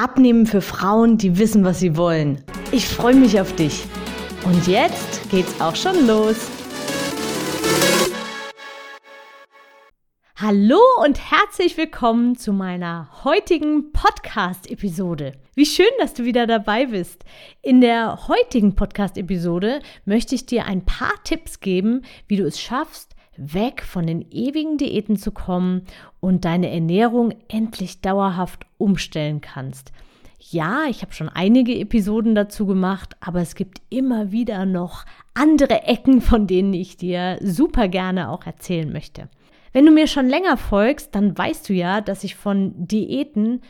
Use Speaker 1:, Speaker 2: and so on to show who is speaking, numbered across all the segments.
Speaker 1: Abnehmen für Frauen, die wissen, was sie wollen. Ich freue mich auf dich. Und jetzt geht's auch schon los. Hallo und herzlich willkommen zu meiner heutigen Podcast-Episode. Wie schön, dass du wieder dabei bist. In der heutigen Podcast-Episode möchte ich dir ein paar Tipps geben, wie du es schaffst, weg von den ewigen Diäten zu kommen und deine Ernährung endlich dauerhaft umstellen kannst. Ja, ich habe schon einige Episoden dazu gemacht, aber es gibt immer wieder noch andere Ecken, von denen ich dir super gerne auch erzählen möchte. Wenn du mir schon länger folgst, dann weißt du ja, dass ich von Diäten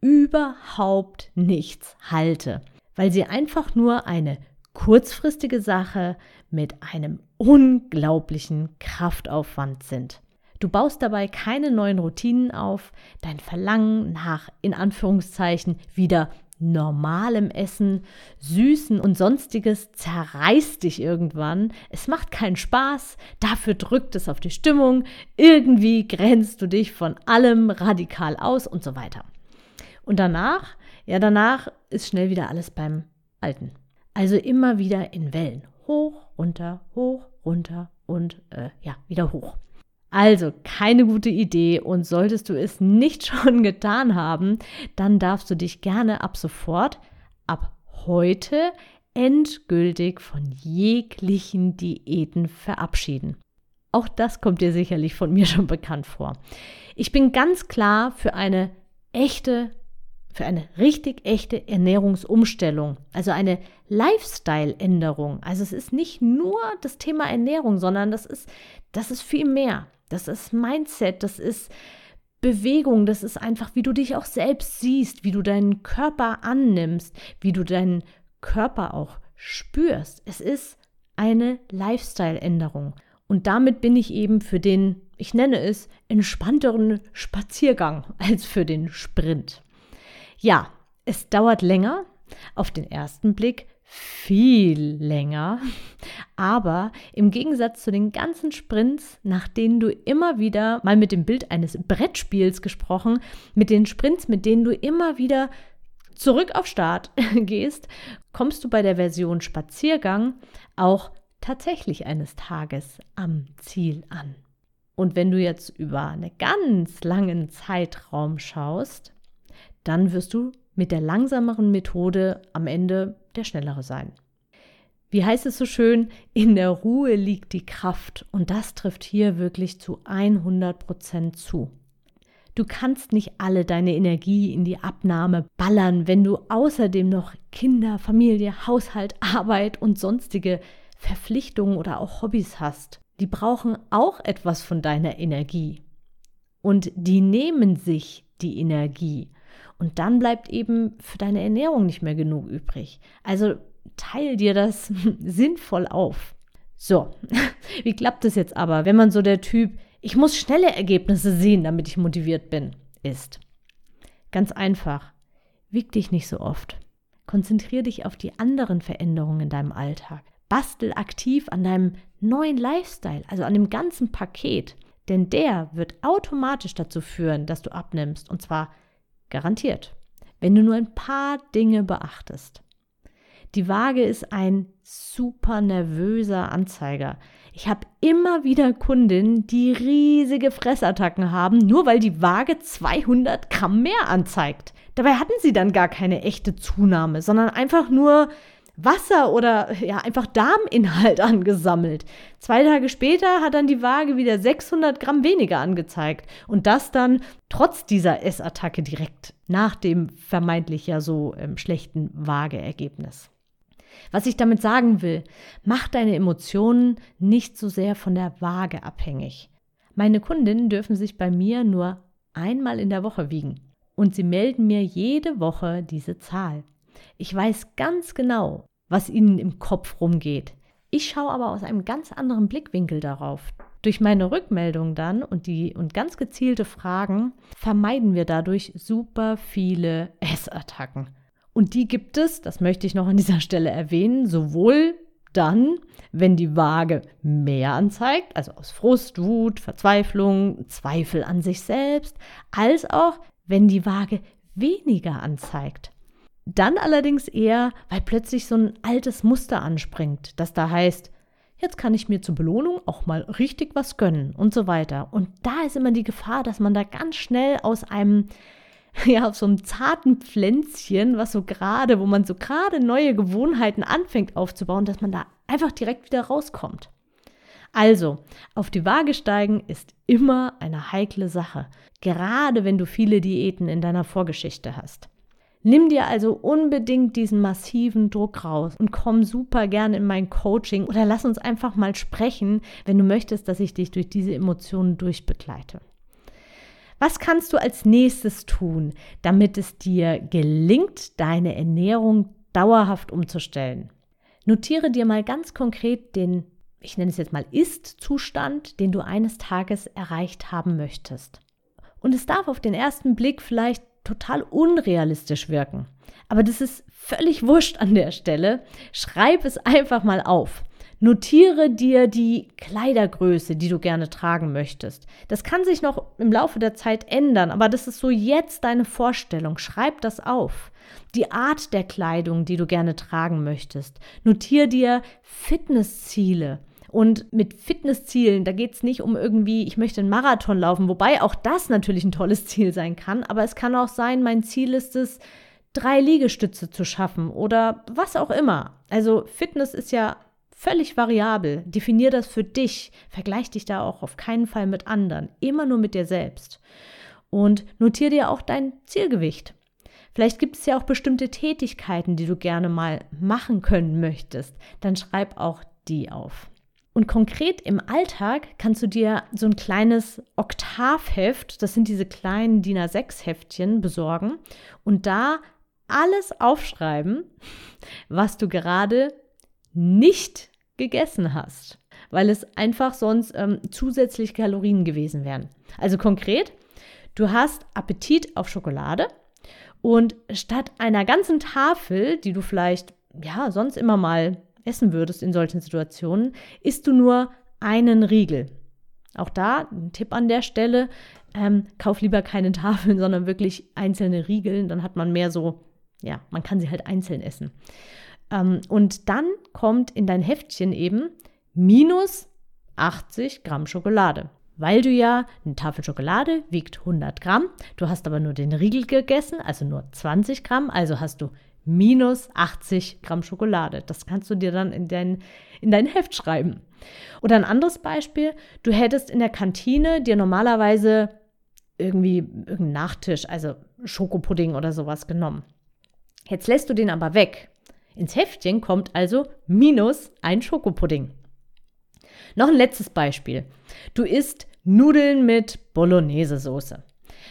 Speaker 1: überhaupt nichts halte, weil sie einfach nur eine kurzfristige Sache mit einem unglaublichen Kraftaufwand sind. Du baust dabei keine neuen Routinen auf, dein Verlangen nach in Anführungszeichen wieder normalem Essen, Süßen und sonstiges zerreißt dich irgendwann. Es macht keinen Spaß, dafür drückt es auf die Stimmung, irgendwie grenzt du dich von allem radikal aus und so weiter. Und danach, ja, danach ist schnell wieder alles beim Alten. Also immer wieder in Wellen. Hoch, runter, hoch, runter und äh, ja, wieder hoch. Also keine gute Idee und solltest du es nicht schon getan haben, dann darfst du dich gerne ab sofort, ab heute endgültig von jeglichen Diäten verabschieden. Auch das kommt dir sicherlich von mir schon bekannt vor. Ich bin ganz klar für eine echte für eine richtig echte Ernährungsumstellung, also eine Lifestyle-Änderung. Also es ist nicht nur das Thema Ernährung, sondern das ist, das ist viel mehr. Das ist Mindset, das ist Bewegung, das ist einfach, wie du dich auch selbst siehst, wie du deinen Körper annimmst, wie du deinen Körper auch spürst. Es ist eine Lifestyle-Änderung. Und damit bin ich eben für den, ich nenne es, entspannteren Spaziergang als für den Sprint. Ja, es dauert länger, auf den ersten Blick viel länger, aber im Gegensatz zu den ganzen Sprints, nach denen du immer wieder, mal mit dem Bild eines Brettspiels gesprochen, mit den Sprints, mit denen du immer wieder zurück auf Start gehst, kommst du bei der Version Spaziergang auch tatsächlich eines Tages am Ziel an. Und wenn du jetzt über einen ganz langen Zeitraum schaust, dann wirst du mit der langsameren Methode am Ende der schnellere sein. Wie heißt es so schön, in der Ruhe liegt die Kraft und das trifft hier wirklich zu 100 Prozent zu. Du kannst nicht alle deine Energie in die Abnahme ballern, wenn du außerdem noch Kinder, Familie, Haushalt, Arbeit und sonstige Verpflichtungen oder auch Hobbys hast. Die brauchen auch etwas von deiner Energie. Und die nehmen sich die Energie. Und dann bleibt eben für deine Ernährung nicht mehr genug übrig. Also teil dir das sinnvoll auf. So, wie klappt es jetzt aber, wenn man so der Typ, ich muss schnelle Ergebnisse sehen, damit ich motiviert bin, ist? Ganz einfach. Wieg dich nicht so oft. Konzentriere dich auf die anderen Veränderungen in deinem Alltag. Bastel aktiv an deinem neuen Lifestyle, also an dem ganzen Paket. Denn der wird automatisch dazu führen, dass du abnimmst. Und zwar Garantiert. Wenn du nur ein paar Dinge beachtest. Die Waage ist ein super nervöser Anzeiger. Ich habe immer wieder Kundinnen, die riesige Fressattacken haben, nur weil die Waage 200 Gramm mehr anzeigt. Dabei hatten sie dann gar keine echte Zunahme, sondern einfach nur Wasser oder ja einfach Darminhalt angesammelt. Zwei Tage später hat dann die Waage wieder 600 Gramm weniger angezeigt und das dann trotz dieser Essattacke direkt nach dem vermeintlich ja so ähm, schlechten Waageergebnis. Was ich damit sagen will, mach deine Emotionen nicht so sehr von der Waage abhängig. Meine Kundinnen dürfen sich bei mir nur einmal in der Woche wiegen und sie melden mir jede Woche diese Zahl. Ich weiß ganz genau, was ihnen im Kopf rumgeht. Ich schaue aber aus einem ganz anderen Blickwinkel darauf. Durch meine Rückmeldung dann und die und ganz gezielte Fragen vermeiden wir dadurch super viele Essattacken. Und die gibt es, das möchte ich noch an dieser Stelle erwähnen, sowohl dann, wenn die Waage mehr anzeigt, also aus Frust, Wut, Verzweiflung, Zweifel an sich selbst, als auch, wenn die Waage weniger anzeigt. Dann allerdings eher, weil plötzlich so ein altes Muster anspringt, das da heißt, jetzt kann ich mir zur Belohnung auch mal richtig was gönnen und so weiter. Und da ist immer die Gefahr, dass man da ganz schnell aus einem, ja, aus so einem zarten Pflänzchen, was so gerade, wo man so gerade neue Gewohnheiten anfängt aufzubauen, dass man da einfach direkt wieder rauskommt. Also, auf die Waage steigen ist immer eine heikle Sache, gerade wenn du viele Diäten in deiner Vorgeschichte hast. Nimm dir also unbedingt diesen massiven Druck raus und komm super gerne in mein Coaching oder lass uns einfach mal sprechen, wenn du möchtest, dass ich dich durch diese Emotionen durchbegleite. Was kannst du als nächstes tun, damit es dir gelingt, deine Ernährung dauerhaft umzustellen? Notiere dir mal ganz konkret den, ich nenne es jetzt mal Ist-Zustand, den du eines Tages erreicht haben möchtest. Und es darf auf den ersten Blick vielleicht total unrealistisch wirken. Aber das ist völlig wurscht an der Stelle. Schreib es einfach mal auf. Notiere dir die Kleidergröße, die du gerne tragen möchtest. Das kann sich noch im Laufe der Zeit ändern, aber das ist so jetzt deine Vorstellung. Schreib das auf. Die Art der Kleidung, die du gerne tragen möchtest. Notiere dir Fitnessziele. Und mit Fitnesszielen, da geht es nicht um irgendwie, ich möchte einen Marathon laufen, wobei auch das natürlich ein tolles Ziel sein kann, aber es kann auch sein, mein Ziel ist es, drei Liegestütze zu schaffen oder was auch immer. Also Fitness ist ja völlig variabel. Definier das für dich. Vergleich dich da auch auf keinen Fall mit anderen. Immer nur mit dir selbst. Und notiere dir auch dein Zielgewicht. Vielleicht gibt es ja auch bestimmte Tätigkeiten, die du gerne mal machen können möchtest. Dann schreib auch die auf. Und konkret im Alltag kannst du dir so ein kleines Oktavheft, das sind diese kleinen DIN A6-Heftchen, besorgen und da alles aufschreiben, was du gerade nicht gegessen hast, weil es einfach sonst ähm, zusätzlich Kalorien gewesen wären. Also konkret, du hast Appetit auf Schokolade und statt einer ganzen Tafel, die du vielleicht ja sonst immer mal essen würdest in solchen Situationen, isst du nur einen Riegel. Auch da ein Tipp an der Stelle, ähm, kauf lieber keine Tafeln, sondern wirklich einzelne Riegeln, dann hat man mehr so, ja, man kann sie halt einzeln essen. Ähm, und dann kommt in dein Heftchen eben minus 80 Gramm Schokolade. Weil du ja, eine Tafel Schokolade wiegt 100 Gramm, du hast aber nur den Riegel gegessen, also nur 20 Gramm, also hast du minus 80 Gramm Schokolade. Das kannst du dir dann in dein, in dein Heft schreiben. Oder ein anderes Beispiel, du hättest in der Kantine dir normalerweise irgendwie irgendeinen Nachtisch, also Schokopudding oder sowas genommen. Jetzt lässt du den aber weg. Ins Heftchen kommt also minus ein Schokopudding. Noch ein letztes Beispiel. Du isst Nudeln mit Bolognese-Soße.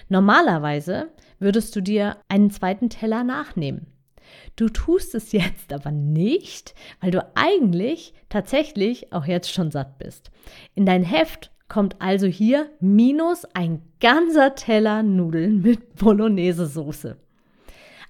Speaker 1: Normalerweise würdest du dir einen zweiten Teller nachnehmen. Du tust es jetzt aber nicht, weil du eigentlich tatsächlich auch jetzt schon satt bist. In dein Heft kommt also hier minus ein ganzer Teller Nudeln mit Bolognese-Soße.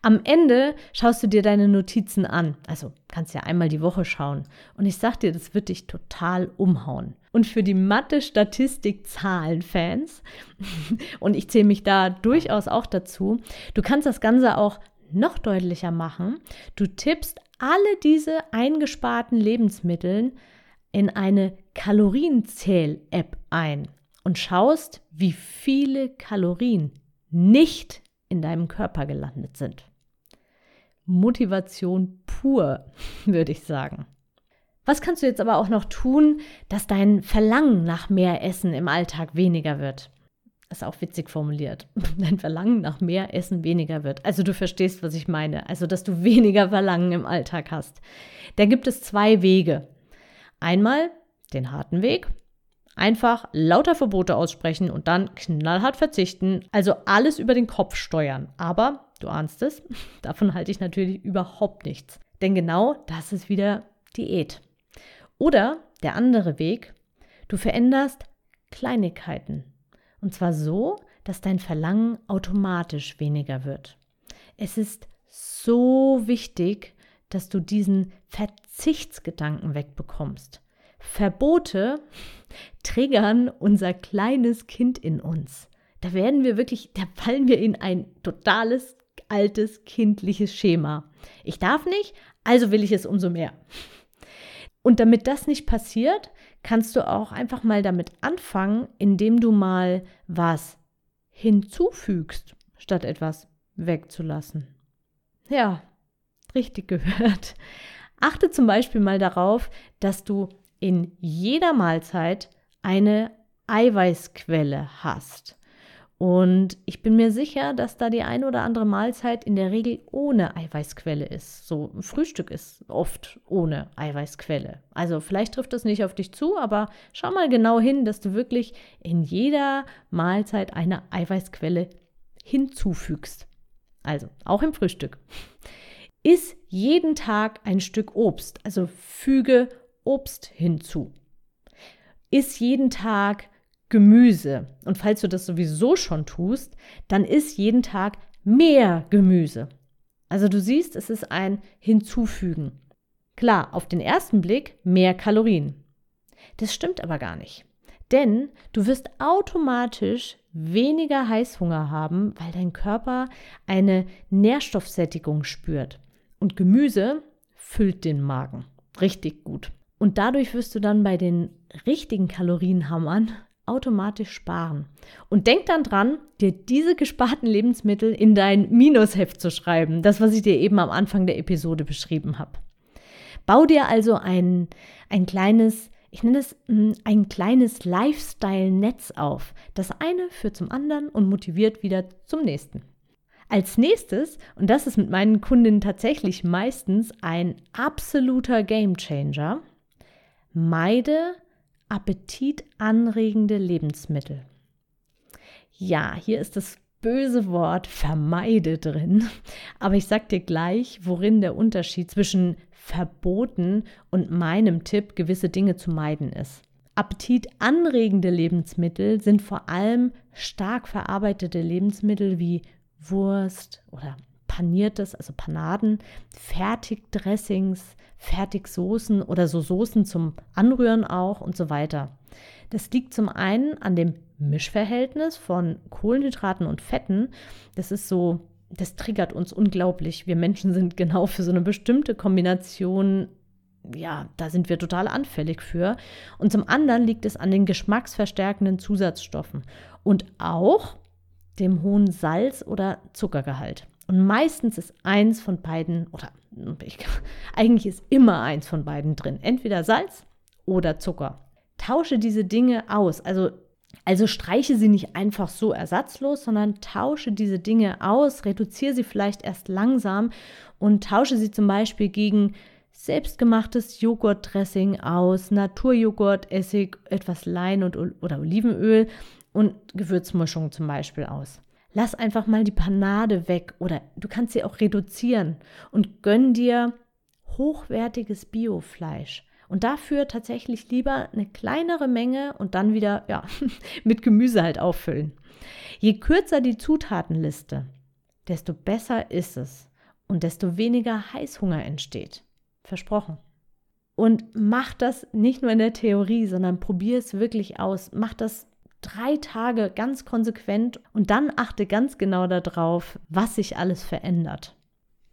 Speaker 1: Am Ende schaust du dir deine Notizen an. Also kannst ja einmal die Woche schauen. Und ich sag dir, das wird dich total umhauen. Und für die Mathe-Statistik-Zahlen-Fans, und ich zähle mich da durchaus auch dazu, du kannst das Ganze auch noch deutlicher machen. Du tippst alle diese eingesparten Lebensmittel in eine Kalorienzähl-App ein und schaust, wie viele Kalorien nicht in deinem Körper gelandet sind. Motivation pur, würde ich sagen. Was kannst du jetzt aber auch noch tun, dass dein Verlangen nach mehr Essen im Alltag weniger wird? Ist auch witzig formuliert, dein Verlangen nach mehr Essen weniger wird. Also du verstehst, was ich meine. Also, dass du weniger Verlangen im Alltag hast. Da gibt es zwei Wege. Einmal den harten Weg. Einfach lauter Verbote aussprechen und dann knallhart verzichten. Also alles über den Kopf steuern. Aber du ahnst es, davon halte ich natürlich überhaupt nichts. Denn genau das ist wieder Diät. Oder der andere Weg, du veränderst Kleinigkeiten. Und zwar so, dass dein Verlangen automatisch weniger wird. Es ist so wichtig, dass du diesen Verzichtsgedanken wegbekommst. Verbote triggern unser kleines Kind in uns. Da werden wir wirklich, da fallen wir in ein totales, altes, kindliches Schema. Ich darf nicht, also will ich es umso mehr. Und damit das nicht passiert, kannst du auch einfach mal damit anfangen, indem du mal was hinzufügst, statt etwas wegzulassen. Ja, richtig gehört. Achte zum Beispiel mal darauf, dass du in jeder Mahlzeit eine Eiweißquelle hast. Und ich bin mir sicher, dass da die eine oder andere Mahlzeit in der Regel ohne Eiweißquelle ist. So ein Frühstück ist oft ohne Eiweißquelle. Also vielleicht trifft das nicht auf dich zu, aber schau mal genau hin, dass du wirklich in jeder Mahlzeit eine Eiweißquelle hinzufügst. Also auch im Frühstück. Iss jeden Tag ein Stück Obst, also füge Obst hinzu. Iss jeden Tag Gemüse. Und falls du das sowieso schon tust, dann isst jeden Tag mehr Gemüse. Also du siehst, es ist ein Hinzufügen. Klar, auf den ersten Blick mehr Kalorien. Das stimmt aber gar nicht. Denn du wirst automatisch weniger Heißhunger haben, weil dein Körper eine Nährstoffsättigung spürt. Und Gemüse füllt den Magen richtig gut. Und dadurch wirst du dann bei den richtigen Kalorienhammern automatisch sparen. Und denk dann dran, dir diese gesparten Lebensmittel in dein Minusheft zu schreiben. Das, was ich dir eben am Anfang der Episode beschrieben habe. Bau dir also ein, ein kleines, ich nenne es hm, ein kleines Lifestyle-Netz auf. Das eine führt zum anderen und motiviert wieder zum nächsten. Als nächstes, und das ist mit meinen Kundinnen tatsächlich meistens ein absoluter Gamechanger, meide appetitanregende Lebensmittel. Ja, hier ist das böse Wort vermeide drin, aber ich sag dir gleich, worin der Unterschied zwischen verboten und meinem Tipp, gewisse Dinge zu meiden ist. Appetitanregende Lebensmittel sind vor allem stark verarbeitete Lebensmittel wie Wurst oder paniertes, also Panaden, Fertigdressings, Fertigsoßen oder so Soßen zum Anrühren auch und so weiter. Das liegt zum einen an dem Mischverhältnis von Kohlenhydraten und Fetten. Das ist so, das triggert uns unglaublich. Wir Menschen sind genau für so eine bestimmte Kombination ja, da sind wir total anfällig für. Und zum anderen liegt es an den geschmacksverstärkenden Zusatzstoffen und auch dem hohen Salz- oder Zuckergehalt. Und meistens ist eins von beiden, oder ich, eigentlich ist immer eins von beiden drin, entweder Salz oder Zucker. Tausche diese Dinge aus. Also, also streiche sie nicht einfach so ersatzlos, sondern tausche diese Dinge aus, reduziere sie vielleicht erst langsam und tausche sie zum Beispiel gegen selbstgemachtes Joghurtdressing aus, Naturjoghurt, Essig, etwas Lein und, oder Olivenöl und Gewürzmischung zum Beispiel aus. Lass einfach mal die Panade weg oder du kannst sie auch reduzieren und gönn dir hochwertiges Biofleisch. Und dafür tatsächlich lieber eine kleinere Menge und dann wieder ja, mit Gemüse halt auffüllen. Je kürzer die Zutatenliste, desto besser ist es und desto weniger Heißhunger entsteht. Versprochen. Und mach das nicht nur in der Theorie, sondern probier es wirklich aus. Mach das drei Tage ganz konsequent und dann achte ganz genau darauf, was sich alles verändert.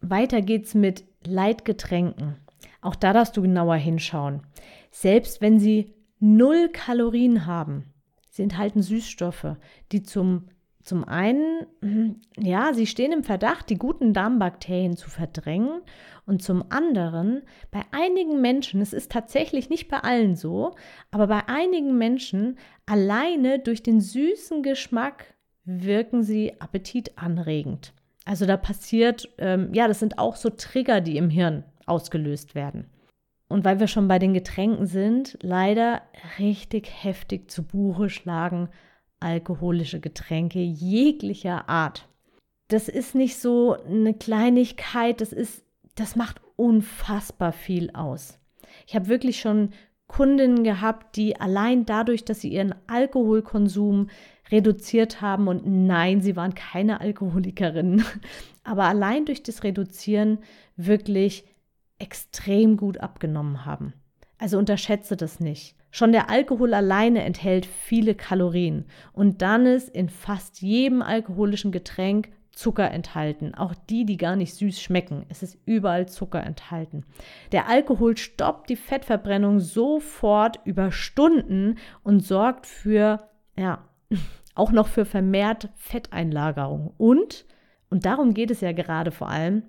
Speaker 1: Weiter geht's mit Leitgetränken. Auch da darfst du genauer hinschauen. Selbst wenn sie null Kalorien haben, sie enthalten Süßstoffe, die zum zum einen, mhm, ja, sie stehen im Verdacht, die guten Darmbakterien zu verdrängen. Und zum anderen, bei einigen Menschen, es ist tatsächlich nicht bei allen so, aber bei einigen Menschen alleine durch den süßen Geschmack wirken sie appetitanregend. Also da passiert, ähm, ja, das sind auch so Trigger, die im Hirn ausgelöst werden. Und weil wir schon bei den Getränken sind, leider richtig heftig zu Buche schlagen alkoholische Getränke jeglicher Art. das ist nicht so eine Kleinigkeit, das ist, das macht unfassbar viel aus. Ich habe wirklich schon Kundinnen gehabt, die allein dadurch, dass sie ihren Alkoholkonsum reduziert haben und nein, sie waren keine Alkoholikerinnen, aber allein durch das Reduzieren wirklich extrem gut abgenommen haben. Also unterschätze das nicht. Schon der Alkohol alleine enthält viele Kalorien und dann ist in fast jedem alkoholischen Getränk Zucker enthalten, auch die, die gar nicht süß schmecken. Es ist überall Zucker enthalten. Der Alkohol stoppt die Fettverbrennung sofort über Stunden und sorgt für, ja, auch noch für vermehrt Fetteinlagerung. Und, und darum geht es ja gerade vor allem,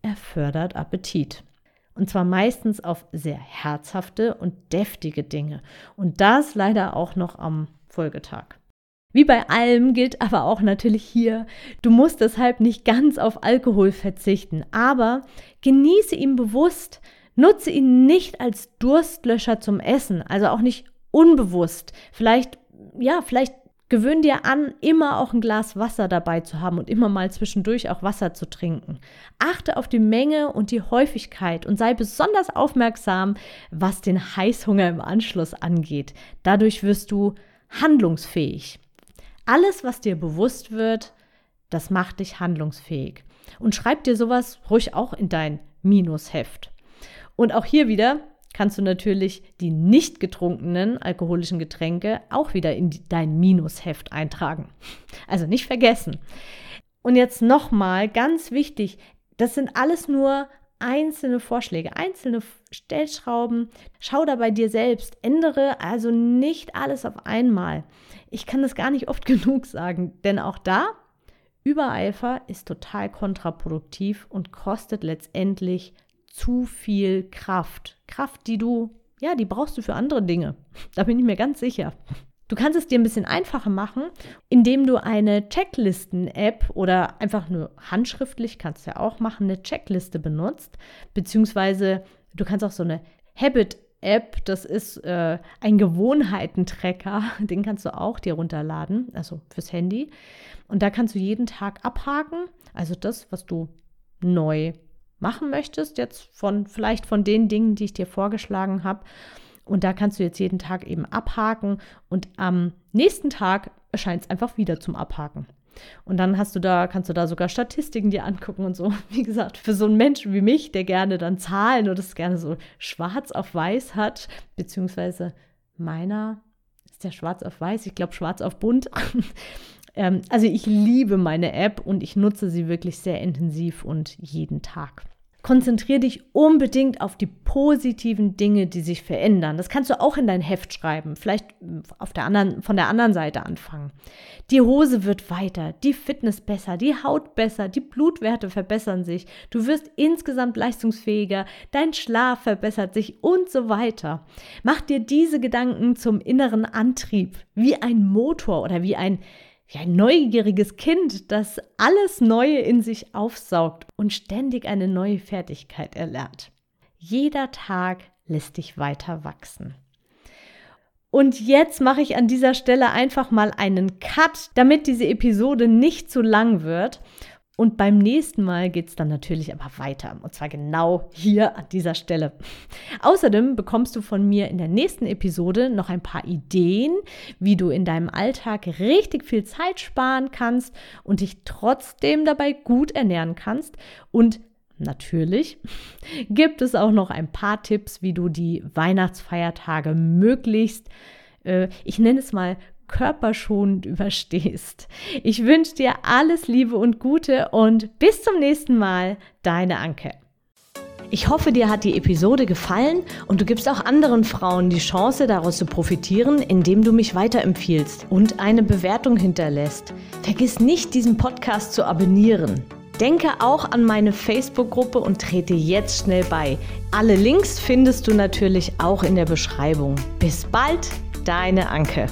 Speaker 1: er fördert Appetit. Und zwar meistens auf sehr herzhafte und deftige Dinge. Und das leider auch noch am Folgetag. Wie bei allem gilt aber auch natürlich hier, du musst deshalb nicht ganz auf Alkohol verzichten, aber genieße ihn bewusst, nutze ihn nicht als Durstlöscher zum Essen, also auch nicht unbewusst. Vielleicht, ja, vielleicht Gewöhn dir an, immer auch ein Glas Wasser dabei zu haben und immer mal zwischendurch auch Wasser zu trinken. Achte auf die Menge und die Häufigkeit und sei besonders aufmerksam, was den Heißhunger im Anschluss angeht. Dadurch wirst du handlungsfähig. Alles, was dir bewusst wird, das macht dich handlungsfähig. Und schreib dir sowas ruhig auch in dein Minusheft. Und auch hier wieder, kannst du natürlich die nicht getrunkenen alkoholischen Getränke auch wieder in dein Minusheft eintragen. Also nicht vergessen. Und jetzt nochmal ganz wichtig, das sind alles nur einzelne Vorschläge, einzelne Stellschrauben. Schau da bei dir selbst, ändere also nicht alles auf einmal. Ich kann das gar nicht oft genug sagen, denn auch da Übereifer ist total kontraproduktiv und kostet letztendlich zu viel Kraft. Kraft, die du, ja, die brauchst du für andere Dinge. Da bin ich mir ganz sicher. Du kannst es dir ein bisschen einfacher machen, indem du eine Checklisten-App oder einfach nur handschriftlich, kannst du ja auch machen, eine Checkliste benutzt. Beziehungsweise du kannst auch so eine Habit-App, das ist äh, ein Gewohnheitentrecker, den kannst du auch dir runterladen, also fürs Handy. Und da kannst du jeden Tag abhaken, also das, was du neu machen möchtest, jetzt von vielleicht von den Dingen, die ich dir vorgeschlagen habe. Und da kannst du jetzt jeden Tag eben abhaken und am nächsten Tag erscheint es einfach wieder zum Abhaken. Und dann hast du da, kannst du da sogar Statistiken dir angucken und so. Wie gesagt, für so einen Menschen wie mich, der gerne dann Zahlen oder es gerne so schwarz auf weiß hat, beziehungsweise meiner ist der schwarz auf weiß, ich glaube schwarz auf bunt. Ähm, also ich liebe meine App und ich nutze sie wirklich sehr intensiv und jeden Tag. Konzentriere dich unbedingt auf die positiven Dinge, die sich verändern. Das kannst du auch in dein Heft schreiben, vielleicht auf der anderen, von der anderen Seite anfangen. Die Hose wird weiter, die Fitness besser, die Haut besser, die Blutwerte verbessern sich, du wirst insgesamt leistungsfähiger, dein Schlaf verbessert sich und so weiter. Mach dir diese Gedanken zum inneren Antrieb, wie ein Motor oder wie ein wie ein neugieriges Kind, das alles Neue in sich aufsaugt und ständig eine neue Fertigkeit erlernt. Jeder Tag lässt dich weiter wachsen. Und jetzt mache ich an dieser Stelle einfach mal einen Cut, damit diese Episode nicht zu lang wird und beim nächsten Mal geht es dann natürlich aber weiter. Und zwar genau hier an dieser Stelle. Außerdem bekommst du von mir in der nächsten Episode noch ein paar Ideen, wie du in deinem Alltag richtig viel Zeit sparen kannst und dich trotzdem dabei gut ernähren kannst. Und natürlich gibt es auch noch ein paar Tipps, wie du die Weihnachtsfeiertage möglichst, äh, ich nenne es mal, körperschonend überstehst. Ich wünsche dir alles Liebe und Gute und bis zum nächsten Mal, deine Anke. Ich hoffe, dir hat die Episode gefallen und du gibst auch anderen Frauen die Chance, daraus zu profitieren, indem du mich weiterempfiehlst und eine Bewertung hinterlässt. Vergiss nicht, diesen Podcast zu abonnieren. Denke auch an meine Facebook-Gruppe und trete jetzt schnell bei. Alle Links findest du natürlich auch in der Beschreibung. Bis bald, deine Anke.